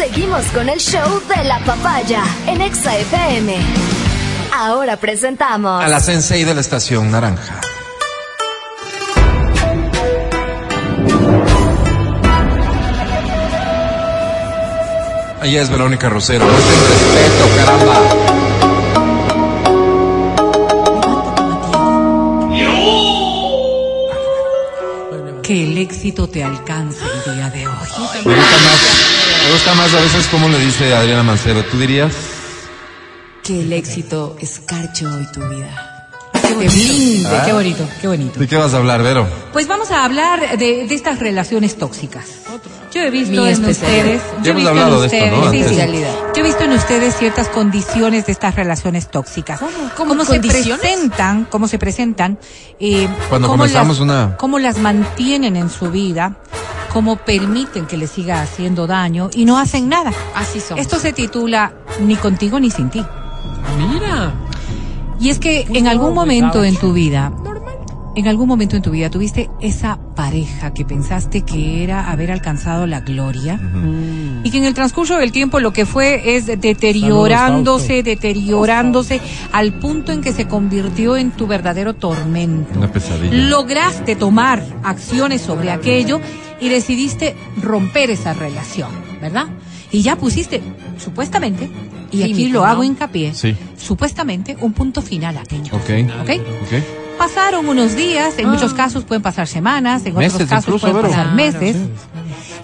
Seguimos con el show de la papaya en Exa FM. Ahora presentamos A la sensei de la estación naranja. Ella es Verónica Rosero. Muestren respeto, caramba. Que el éxito te alcance el día de hoy. Me gusta más, me gusta más a veces como le dice Adriana Mancero. ¿Tú dirías? Que el éxito escarche hoy tu vida. Que te blinde. Ah. Qué bonito, qué bonito. ¿De qué vas a hablar, Vero? Pues vamos a hablar de, de estas relaciones tóxicas. Yo he visto Mi en ustedes. Ya yo he visto hablado en de esto, ¿no? sí, sí. Yo he visto en ustedes ciertas condiciones de estas relaciones tóxicas. ¿Cómo se condiciones? presentan, cómo se presentan, eh, Cuando cómo comenzamos las, una- cómo las mantienen en su vida, cómo permiten que les siga haciendo daño y no hacen nada. Así son. Esto se titula Ni contigo ni sin ti. Mira. Y es que en algún momento en tu vida, en algún momento en tu vida tuviste esa pareja que pensaste que era haber alcanzado la gloria y que en el transcurso del tiempo lo que fue es deteriorándose, Saludos, deteriorándose al punto en que se convirtió en tu verdadero tormento. Una pesadilla. Lograste tomar acciones sobre aquello y decidiste romper esa relación, ¿verdad? Y ya pusiste, supuestamente, y aquí lo ¿no? hago hincapié, Sí. supuestamente un punto final a aquello. Ok. ¿Ok? Ok. Pasaron unos días, en muchos casos pueden pasar semanas, en Meses otros casos incluso, pueden pasar Claro, meses.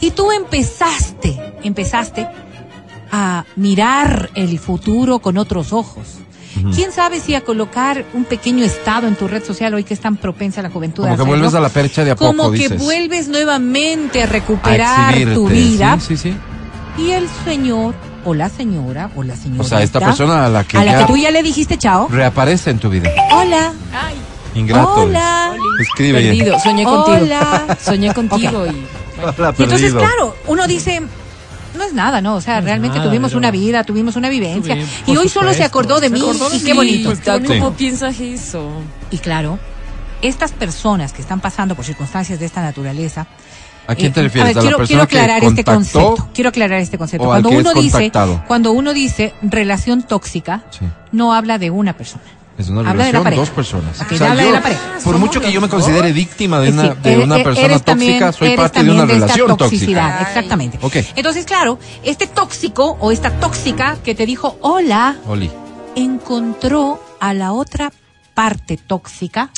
Y tú empezaste, empezaste a mirar el futuro con otros ojos. ¿Quién sabe si a colocar un pequeño estado en tu red social hoy que es tan propensa la juventud? Como que hacerlo, vuelves a la percha de a poco, Como que dices. vuelves nuevamente a A recuperar tu vida Sí, sí, sí. y el señor o la señora o la señora O sea, esta persona a la que a la ya que tú ya le dijiste chao. reaparece en tu vida. Hola. Ingrato. Hola. Escribe. Perdido. Soñé contigo. Hola. Soñé contigo y Hola, Y entonces, claro, uno dice, es nada, ¿no? O sea, realmente nada, tuvimos pero- una vida, tuvimos una vivencia. Bien, y hoy solo se supuesto. acordó de Se mí acordó de y qué mí, bonito. pues, qué ¿Cómo Sí. piensas eso? Y claro, estas personas que están pasando por circunstancias de esta naturaleza. ¿A quién te eh, refieres? a ver, ¿A la quiero, persona quiero aclarar que este contactó? concepto. Quiero aclarar este concepto. Cuando uno es dice, cuando uno dice relación tóxica, Sí. no habla de una persona. Es una Habla de la relación, pareja. dos personas. Ok, habla de la pareja. Por mucho que yo me considere víctima de Sí, una, de una persona eres también- tóxica, soy parte de una esta relación toxicidad, tóxica. Exactamente. Ok. Entonces, claro, este tóxico o esta tóxica que te dijo hola, Oli. encontró a la otra parte tóxica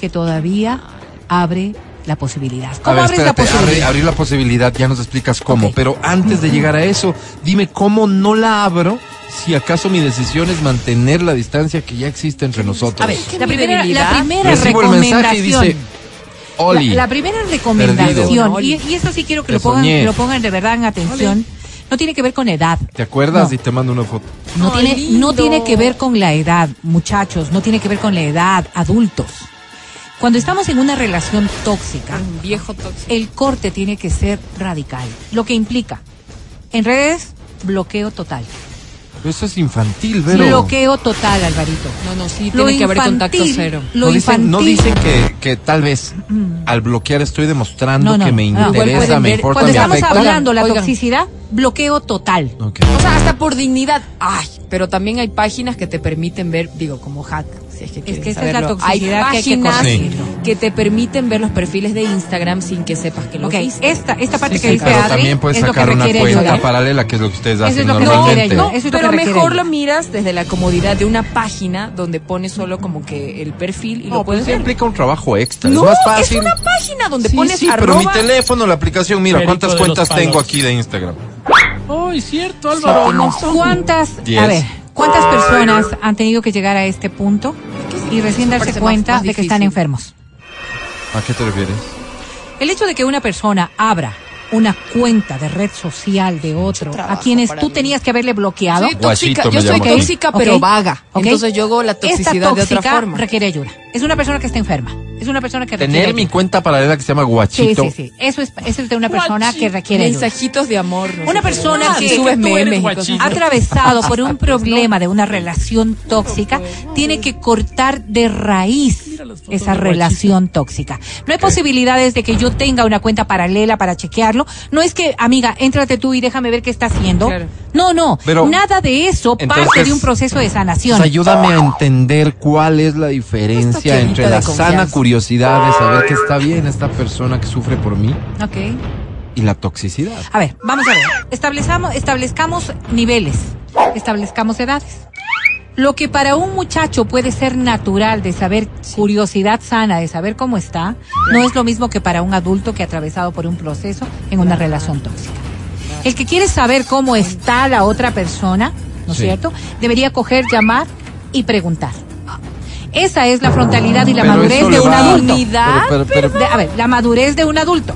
que todavía abre la posibilidad. A ¿Cómo ver, abres espérate, la posibilidad? abre- abrir la posibilidad, ya nos explicas cómo. Pero antes de llegar a eso, dime cómo no la abro si acaso mi decisión es mantener la distancia que ya existe entre nosotros. A ver, ¿Qué la primera, la primera Recibo el mensaje y recomendación. dice, Oli. La, la primera recomendación, Perdido. y, y eso sí quiero que Te lo pongan, soñé. lo pongan de verdad en atención, no tiene que ver con edad. ¿Te acuerdas? No. Y te mando una foto. No, Ay, tiene, no tiene que ver con la edad, muchachos, no tiene que ver con la edad, adultos. Cuando estamos en una relación tóxica, Un viejo tóxico. el corte tiene que ser radical, lo que implica en redes bloqueo total. Pero eso es infantil, Vero. Bloqueo total, Alvarito. No, no, sí, Lo tiene que haber contacto cero. Lo no dicen, no infantil- dicen que, que tal vez al bloquear estoy demostrando No, no, que me. Igual interesa, me ver- importa, Cuando me estamos afecta. hablando la Oigan. toxicidad, bloqueo total. O sea, hasta por dignidad. Ay, pero también hay páginas que te permiten ver, digo, como hack, si es que quieres que esa es la saberlo. toxicidad hay que hay que páginas que te permiten ver los perfiles de Instagram sin que sepas que lo Ok, viste. esta, esta parte Sí, que sí, dice pero Adri también puedes es lo que sacar una requiere cuenta ayuda. paralela, que es lo que ustedes Eso hacen es lo que normalmente. No, ayuda. Eso es lo pero que requiere mejor ayuda. lo miras desde la comodidad de una página donde pones solo como que el perfil y No, lo puedes pues ver. implica un trabajo extra. No, es más es fácil. una página donde Sí, pones sí, pero mi arroba- teléfono, la aplicación, mira, Perico ¿cuántas de los cuentas palos. tengo aquí de Instagram? Ay, cierto, Álvaro. no son- ¿Cuántas, Diez. a ver, cuántas personas han tenido que llegar a este punto y recién darse cuenta más- más de que están enfermos? ¿A qué te refieres? El hecho de que una persona abra una cuenta de red social de otro a quienes tú mí. tenías que haberle bloqueado. Soy tóxica, Guachito yo soy tóxica pero ok, vaga. ok. Entonces yo hago la Esta toxicidad de otra tóxica forma. requiere ayuda. Es una persona que está enferma. Es una persona que requiere Tener mi ayuda. cuenta paralela que se llama Sí, Guachito. sí, sí. Eso es, eso es de una persona que requiere ayuda. Mensajitos de amor. no Una persona Ah, que- subes memes atravesado por un problema de una relación tóxica, tiene que cortar de raíz las fotos esa relación tóxica. No hay posibilidades de que yo tenga una cuenta paralela para chequearlo. No es que, amiga, éntrate tú y déjame ver qué está haciendo. Claro. No, no. Pero- Nada de eso parte de un proceso de sanación. Pues ayúdame a entender cuál es la diferencia entre la sana curiosidad de saber que está bien esta persona que sufre por mí Ok. y la toxicidad. A ver, vamos a ver. Establezamos, establezcamos niveles, establezcamos edades. Lo que para un muchacho puede ser natural de saber curiosidad sana, de saber cómo está, no es lo mismo que para un adulto que ha atravesado por un proceso en una relación tóxica. El que quiere saber cómo está la otra persona, ¿no es Sí. cierto? Debería coger, llamar y preguntar. Esa es la frontalidad y la Pero madurez de un adulto. Dignidad, Pero- pero- pero- De- a ver, la madurez de un adulto.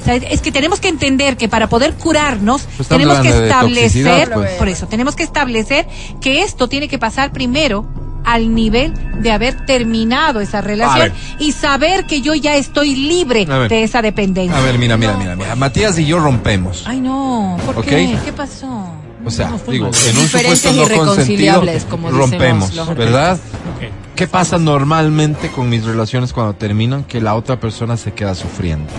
O sea, es que tenemos que entender que para poder curarnos Pues tenemos que establecer, pues. por eso, tenemos que establecer que esto tiene que pasar primero al nivel de haber terminado esa relación y saber que yo ya estoy libre de esa dependencia. A ver, mira, mira, mira, mira. Matías y yo rompemos. Ay, no, ¿por qué? ¿Qué pasó? O sea, No digo, en un supuesto no consentido, irreconciliables, como rompemos, los ¿verdad? ¿Qué pasa normalmente con mis relaciones cuando terminan? Que la otra persona se queda sufriendo.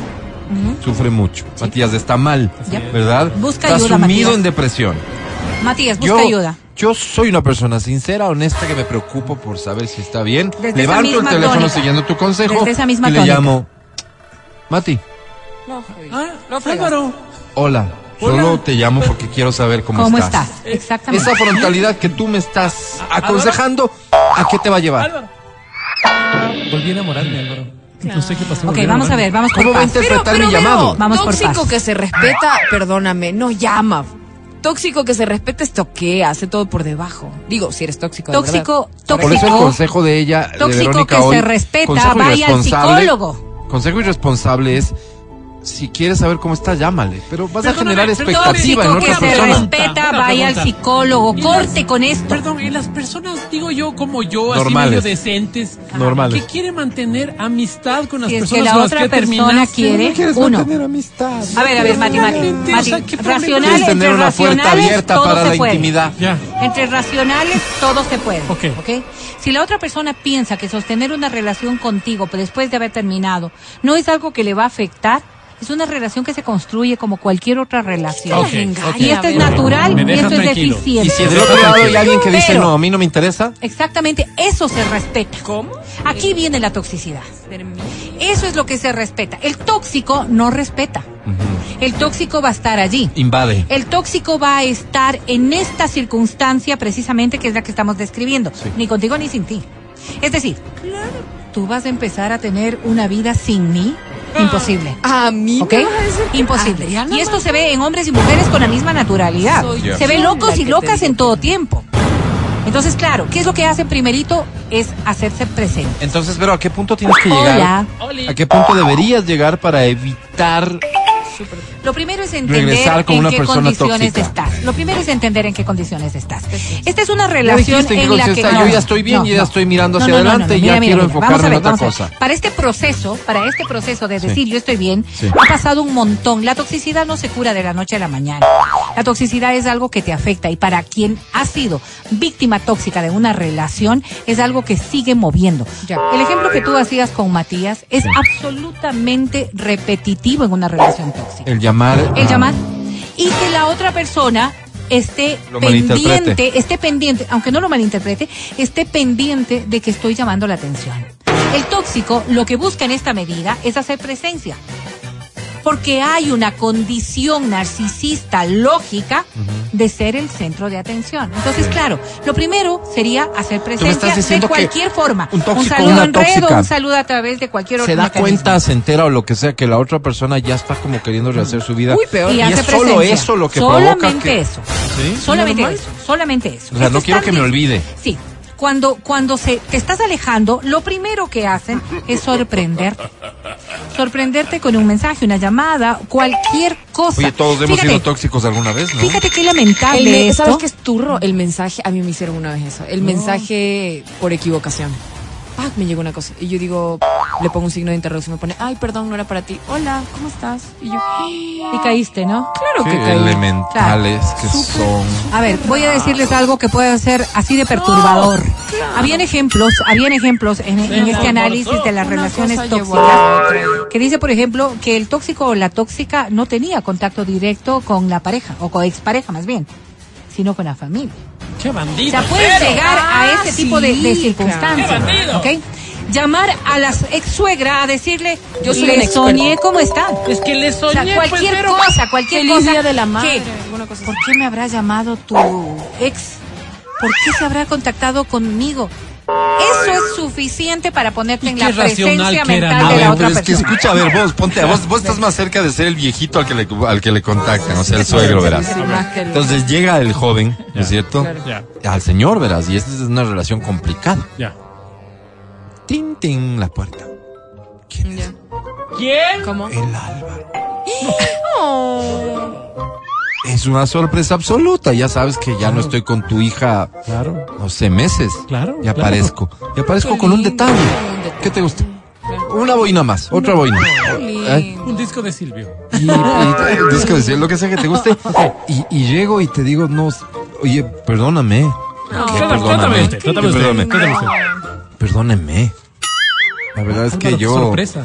Sufre mucho. Matías está mal, Ya. ¿verdad? Busca está ayuda, sumido Matías. en depresión. Matías, busca Yo, ayuda. yo soy una persona sincera, honesta, que me preocupo por saber si está bien. Desde esa Levanto el teléfono tónica. siguiendo tu consejo Desde esa misma y le tónica. llamo. Mati, No. Ah. Álvaro. hola. Solo te llamo porque quiero saber cómo, ¿Cómo estás? Eh, Exactamente. Esa frontalidad que tú me estás aconsejando, ¿a qué te va a llevar? Álvaro. Volví a enamorarme, Álvaro. No sé qué pasó. Ok, vamos a ver, vamos por ¿Cómo va a pasos. interpretar Pero, mi pero, llamado? veo, Vamos por tóxico que se respeta, perdóname, no llama. Tóxico que se respeta es toquea, hace todo por debajo. Digo, si eres tóxico. de Tóxico. Por eso el tóxico. consejo de ella, de tóxico Verónica que hoy, se respeta, consejo vaya al irresponsable, psicólogo. Consejo irresponsable es, si quieres saber cómo está, llámale. Pero vas a generar perdóname. expectativa en otra se persona. respeta, vaya al psicólogo. Y Corte las- con esto. Perdón, y las personas, digo yo, como yo, Normales. así medio decentes, Normales. que quiere mantener amistad con las Si es personas que la con las otra que persona quiere, ¿No quieres uno. mantener amistad? A ver, a ver, Mati, Mati, Mati, sea, ¿qué problema? racionales, Quieres tener entre una puerta racionales, abierta todo para se la puede. intimidad. Ya. Entre racionales, todo se puede. Ok. ¿ok? Si la otra persona piensa que sostener una relación contigo pues, después de haber terminado no es algo que le va a afectar, es una relación que se construye como cualquier otra relación. Y esto es natural y esto es deficiente. Y si del otro lado hay alguien que dice, Pero- no, a mí no me interesa, Exactamente, eso se respeta. ¿Cómo? Aquí viene la toxicidad. Eso es lo que se respeta. El tóxico no respeta. El tóxico va a estar allí. invade. El tóxico va a estar en esta circunstancia precisamente que es la que estamos describiendo. Sí. Ni contigo ni sin ti. Es decir, tú vas a empezar a tener una vida sin mí. Imposible. A mí ¿Ok? me vas a decir que Imposible. Adriana Y esto se ve en hombres y mujeres con la misma naturalidad. Se ve locos y locas en todo tiempo. Entonces, claro, ¿qué es lo que hace primerito? Es hacerse presente. Entonces, pero ¿a qué punto tienes que llegar? Hola. ¿A qué punto deberías llegar para evitar Lo primero es entender en una qué condiciones tóxica. estás. Lo primero es entender en qué condiciones estás. Esta es una relación en la que está. Yo ya estoy bien y ya estoy mirando hacia adelante y ya quiero enfocarme Vamos a en ver, otra cosa. Para este proceso, para este proceso de Sí. decir yo estoy bien, Sí. ha pasado un montón. La toxicidad no se cura de la noche a la mañana. La toxicidad es algo que te afecta y para quien ha sido víctima tóxica de una relación es algo que sigue moviendo. Ya. El ejemplo que tú hacías con Matías es absolutamente repetitivo en una relación tóxica El llamar. el llamar y que la otra persona esté Lo pendiente, esté pendiente, aunque no lo malinterprete, esté pendiente de que estoy llamando la atención. El tóxico lo que busca en esta medida es hacer presencia. Porque hay una condición narcisista lógica de ser el centro de atención. Entonces, claro, lo primero sería hacer presencia de cualquier forma. un tóxico, saludo una en red o tóxica, un saludo a través de cualquier otro se da mecanismo. cuenta, se entera o lo que sea, que la otra persona ya está como queriendo rehacer su vida. Uy, peor. y, Y hace es solo eso lo que solamente provoca que- eso ¿Sí? solamente ¿Normal? eso solamente eso O sea, Esto no quiero que me olvide. sí cuando cuando se te estás alejando lo primero que hacen es sorprenderte sorprenderte con un mensaje una llamada cualquier cosa Oye, todos hemos fíjate, sido tóxicos alguna vez, ¿no? fíjate qué El lamentable me- esto ¿Sabes qué es turro? El mensaje, a mí me hicieron una vez eso. El mensaje por equivocación. ¡Pac! Me llegó una cosa. Y yo digo, le pongo un signo de interrogación, me pone, ay, perdón, no era para ti. Hola, ¿cómo estás? Y yo, Y caíste, ¿no? claro Qué que caí. elementales que son. A ver, voy a decirles algo que puede ser así de perturbador. Habían ejemplos, habían ejemplos en, en este análisis de las Una relaciones tóxicas que dice, por ejemplo, que el tóxico o la tóxica no tenía contacto directo con la pareja o con expareja más bien, sino con la familia. ¡Qué O bandido! sea, pueden llegar a Ah, ese tipo de, de sí, circunstancias, claro. ¡Qué bandido! ¿ok? Llamar a la ex suegra a decirle, Yo soy le un experto". soñé cómo está. Es que le O soñé, sea, cualquier pues, pero- cosa, cualquier Feliz cosa. Día de la Madre, cosa ¿Por qué me habrá llamado tu ex? ¿Por qué se habrá contactado conmigo? Eso es suficiente para ponerte ¿Y en la presencia que era, mental no? De la otra es que persona. escucha, a ver, vos, ponte, vos, vos estás más cerca de ser el viejito al que le, al que le contactan, o sea, el suegro, verás. Entonces llega el joven, ¿no es cierto? Al señor, verás, y esta es una relación complicada. ya. Tin, tin, la puerta. ¿Quién es? ¿Quién? ¿Cómo? El Álvaro. Es una sorpresa absoluta. Ya sabes que ya no estoy con tu hija, Claro. no sé, meses. Claro, Ya claro. aparezco. Ya aparezco Qué con un detalle. un. ¿Qué te gusta? Una boina más, otra boina. ¿Eh? Un disco de Silvio. Y, y te- disco de cielo, lo que sea que te guste. Y, y llego y te digo, no, oye, perdóname. ¿Qué Trata- perdóname? Trátame usted, trátame ¿Qué usted. perdóname? Perdóneme. La verdad es que yo. sorpresa.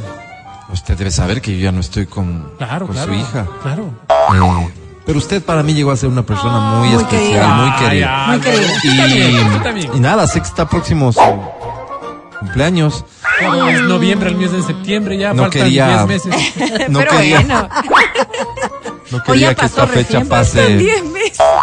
Usted debe saber que yo ya no estoy con, Claro, con claro. su hija. Claro. Eh, pero usted para mí llegó a ser una persona muy, Muy especial, querida. muy Ay, querida. Muy querida. Y, y nada, sé que está próximo su cumpleaños. Claro, es noviembre, el mes de septiembre, ya No faltan quería- 10 meses. No Pero quería, bueno, no quería que esta fecha pase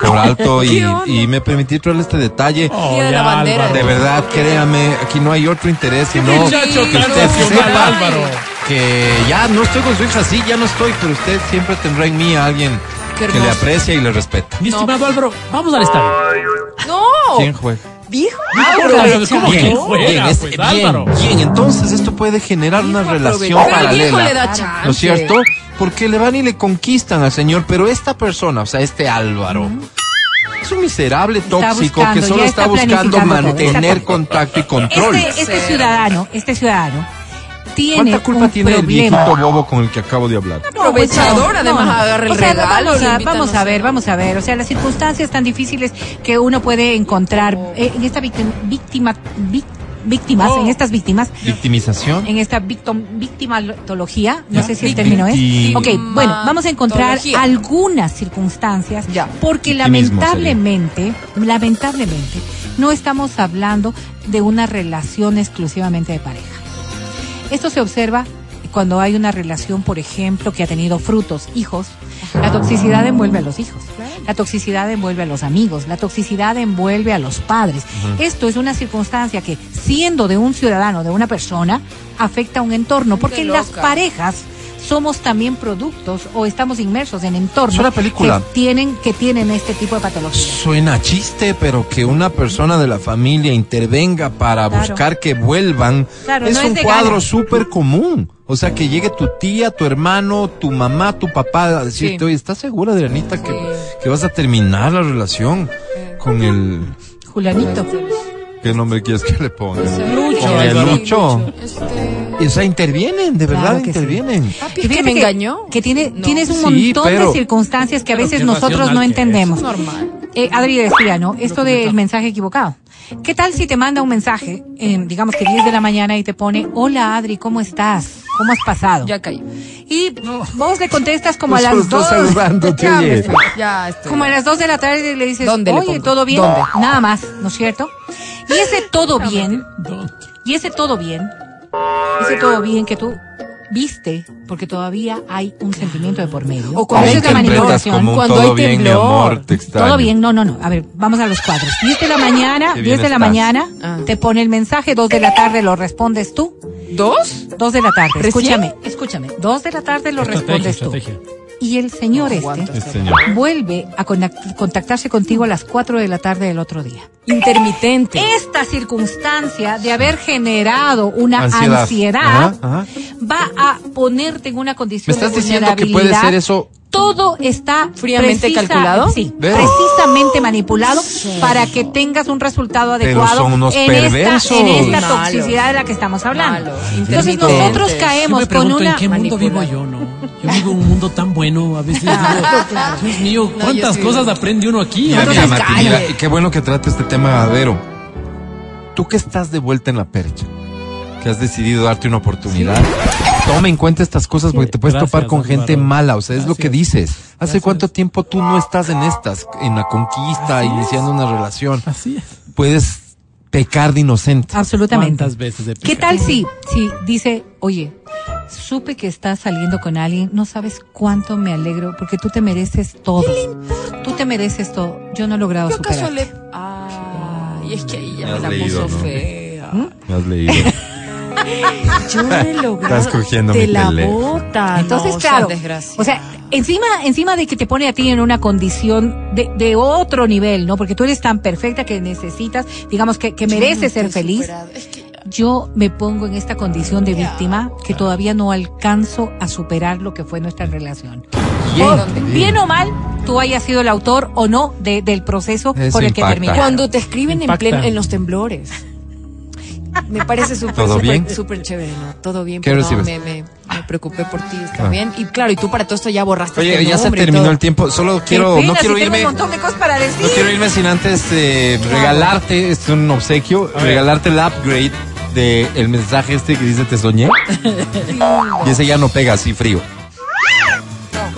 por alto y, y me permití traerle este detalle. Oh, de la bandera. De verdad, créame, aquí no hay otro interés, sino muchacho que usted sepa Álvaro. que ya no estoy con su hija, sí, ya no estoy, pero usted siempre tendrá en mí a alguien que le aprecia y le respeta. Mi estimado Álvaro, vamos al estadio. No. ¿Quién juega? Viejo. ¿Cómo que Bien, juega, bien, es- pues, bien, Álvaro? bien. Entonces esto puede generar una relación Pero el viejo paralela. le da chance. ¿No es cierto? Porque le van y le conquistan al señor, pero esta persona, o sea, este Álvaro, es un miserable tóxico buscando, que solo está, está buscando mantener contacto y control. este, este ciudadano, este ciudadano tiene ¿Cuánta culpa un tiene el viejito bobo con el que acabo de hablar? Aprovechador, además, agarra el O sea, regalo, Vamos a, vamos no ver, vamos a ver. O sea, las circunstancias tan difíciles que uno puede encontrar eh, en esta víctima, víctima víctimas, Oh. en estas víctimas, ¿Victimización? en esta victim, victimatología, no Ya. sé si el término es. Ok, bueno, vamos a encontrar algunas circunstancias Ya. porque lamentablemente, lamentablemente, no estamos hablando de una relación exclusivamente de pareja. Esto se observa cuando hay una relación, por ejemplo, que ha tenido frutos, hijos. La toxicidad envuelve a los hijos. La toxicidad envuelve a los amigos. La toxicidad envuelve a los padres. Esto es una circunstancia que, siendo de un ciudadano, de una persona, afecta a un entorno. Porque las parejas somos también productos o estamos inmersos en entornos una película. que tienen, que tienen este tipo de patologías. Suena chiste, pero que una persona de la familia intervenga para Claro. buscar que vuelvan Claro, es no un cuadro súper común. O sea, que llegue tu tía, tu hermano, tu mamá, tu papá a decirte, Sí. oye, ¿estás segura, Adrianita, que, que vas a terminar la relación con el... Julianito. ¿Qué nombre quieres que le ponga? Lucho. Con el Álvaro. Lucho. Este. O sea, intervienen, de verdad Claro que sí. intervienen. Papi, Y fíjate ¿me que- engañó? Que tiene, No. tienes un Sí, montón pero- de circunstancias que a veces nosotros no que entendemos. Es normal. Eh, Adri decía, ¿no? Esto del mensaje equivocado. ¿Qué tal si te manda un mensaje, en, digamos que 10 de la mañana y te pone, hola Adri, ¿cómo estás? ¿Cómo has pasado? Ya caí. Y vos le contestas como a Pues las solo dos. estás saludándote, Ya, me oye. fui, ya estoy. Como a las 2 de la tarde y le dices, ¿Dónde oye? ¿todo bien? ¿Dónde? Nada más, ¿no es cierto? Y ese todo bien, ¿Dónde? y ese todo bien, ese todo bien que tú viste, porque todavía hay un sentimiento de por medio. O cuando es la Cuando todo hay bien, mi temblor. amor, te extraño. Todo bien, no, no, no. A ver, vamos a los cuadros. 10 de la mañana, Qué 10 bien de la mañana, Ah. te pone el mensaje, 2 de la tarde lo respondes tú. ¿Dos? 2 de la tarde, ¿Recién? escúchame, escúchame. 2 de la tarde lo Estrategia, respondes tú. estrategia. Y el señor este señor. vuelve a contactarse contigo a las 4 de la tarde del otro día. Intermitente. Esta circunstancia de haber generado una ansiedad, Ansiedad. Ajá, ajá. va a ponerte en una ¿Me condición estás de diciendo que puede vulnerabilidad. ser eso todo está ¿Fríamente calculado? Sí, precisamente manipulado para que tengas un resultado Pero adecuado son unos en, esta, en esta Malo. toxicidad de la que estamos hablando. Malo, Entonces nosotros Yo caemos me con una en qué mundo vivo yo, ¿no? Yo vivo en un mundo tan bueno, a veces digo, Dios mío, ¿cuántas sí. cosas aprende uno aquí? Mira, mira, Mati, qué bueno que trate este tema Vero. Tú que estás de vuelta en la percha, que has decidido darte una oportunidad, toma en cuenta estas cosas porque te puedes Gracias, topar con Álvaro. gente mala, o sea, es lo que dices. ¿Hace Gracias. cuánto tiempo tú no estás en estas, en la conquista, Así es. iniciando una relación? Así es. Puedes pecar de inocente. Absolutamente. ¿Cuántas veces de ¿Qué tal si, si dice, oye, supe que estás saliendo con alguien, no sabes cuánto me alegro porque tú te mereces todo. Tú te mereces todo. Yo no he logrado ¿Qué acaso superar. le.? Ah, y es que ahí ya Me la leído, puso ¿no? fea. Me has leído. Yo no he logrado. Estás cogiendo Te mi la bota. Entonces, no, claro, o sea, encima, encima de que te pone a ti en una condición de, de otro nivel, ¿no? Porque tú eres tan perfecta que necesitas, digamos, que, que mereces no ser feliz. Es que Yo me pongo en esta condición de víctima que todavía no alcanzo a superar lo que fue nuestra relación. O, bien o mal, tú hayas sido el autor o no de- del proceso Eso por el que terminó. Cuando te escriben en, pleno, en los temblores. Me parece súper, súper, súper chévere, ¿no? Todo bien, ¿Qué pero no, me, me, me preocupé por ti, está Ah. bien. Y claro, y tú para todo esto ya borraste Oye, este ya se terminó el tiempo. Solo quiero, pena, no si quiero tengo irme. un montón de cosas para decir. No quiero irme sin antes eh, regalarte, este es un obsequio, regalarte el upgrade de el mensaje este que dice te soñé. y ese ya no pega así frío.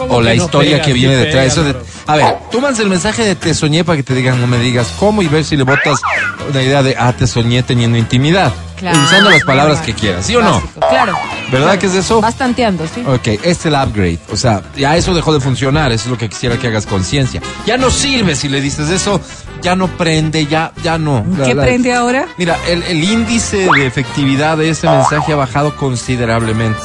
O la que no historia pega? que viene pega, detrás. Eso de-. A ver, tú mandas el mensaje de te soñé para que te digan, no me digas cómo y ver si le botas la idea de, ah, te soñé teniendo intimidad. Claro, usando las palabras que quieras, ¿sí o no? Claro. ¿Verdad que es eso? Vas tanteando, sí. Ok, este es el upgrade. O sea, ya eso dejó de funcionar. Eso es lo que quisiera que hagas conciencia. Ya no sirve si le dices eso. Ya no prende, ya, ya no. ¿Qué la- prende ahora? Mira, el, el índice de efectividad de ese mensaje ha bajado considerablemente.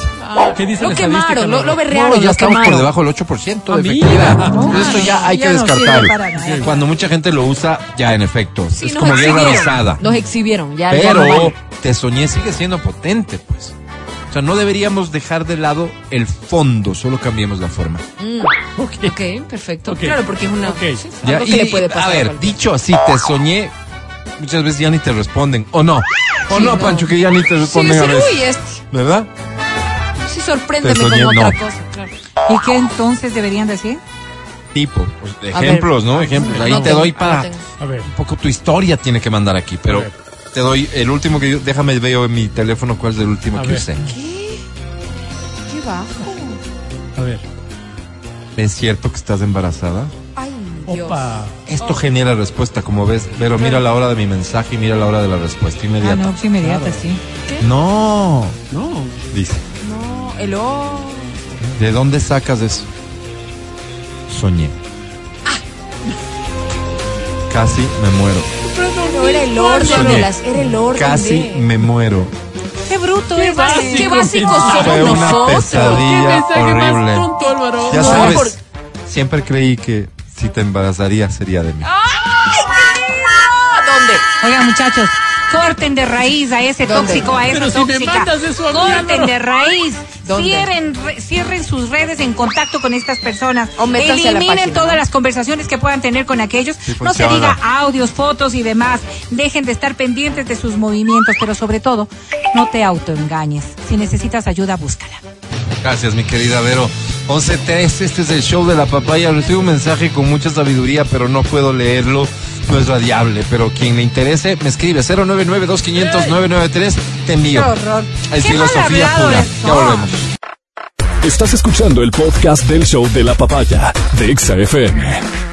¿Qué dice Lo quemaron, lo, lo berrearon, No, ya lo estamos por debajo del 8% de Ah, efectividad. esto ya hay ya que descartarlo. Cuando mucha gente lo usa, ya en efecto. Sí, es nos como guerra exhibieron, avisada. Nos exhibieron, ya. ya Pero no vale. te soñé sigue siendo potente, pues. O sea, no deberíamos dejar de lado el fondo, solo cambiemos la forma. Mm, ok, perfecto. Claro, porque es una. Ok. sí, Ya, algo y, que le puede pasar. a ver, dicho así, te soñé, muchas veces ya ni te responden, o no. O Sí, no, no. Pancho, que ya ni te Sí, responden a decir, veces. este. ¿Verdad? Sí, sorpréndeme soñé, con otra cosa, claro. ¿Y qué entonces deberían decir? Tipo, pues, A ver. ejemplos, ¿no? Ejemplos. Ahí No te tengo, doy para. A ver, un poco tu historia tiene que mandar aquí, pero A ver. Te doy el último que yo, déjame veo en mi teléfono cuál es el último A que ver. usé. ¿Qué? ¿Qué bajo? a ver. ¿Es cierto que estás embarazada? Ay, Dios. Opa. Esto genera respuesta, como ves, pero mira la hora de mi mensaje y mira la hora de la respuesta Ah, inmediata. no, pues inmediata, Claro. sí. no, No. dice. No, el o. ¿De dónde sacas eso? Soñé. Casi me muero. Pero era el orden de las. Era el orden Casi de. me muero. Qué bruto Qué es. básico. Qué básicos Fue Fue somos una nosotros. pesadilla mensaje más horrible. tonto, Álvaro? Ya No, sabes, por- siempre creí que si te embarazaría sería de mí. ¿A dónde? Oigan, muchachos, corten de raíz a ese ¿Dónde? tóxico, a esa Pero si me tóxica. mandas eso a mí, corten de raíz. ¿Dónde? Cierren, re- cierren sus redes en contacto con estas personas. O la Eliminen todas las conversaciones que puedan tener con aquellos. Sí, no se diga audios, fotos y demás. Dejen de estar pendientes de sus movimientos, pero sobre todo, no te autoengañes. Si necesitas ayuda, búscala. Gracias, mi querida Vero. 11.3, este es el show de la papaya. Recibo un mensaje con mucha sabiduría, pero no puedo leerlo. No es radiable, pero quien le interese, me escribe 099-2500-993. Te envío. Qué horror. Es Qué filosofía pura. Ya volvemos. Estás escuchando el podcast del show de la papaya de Exa FM.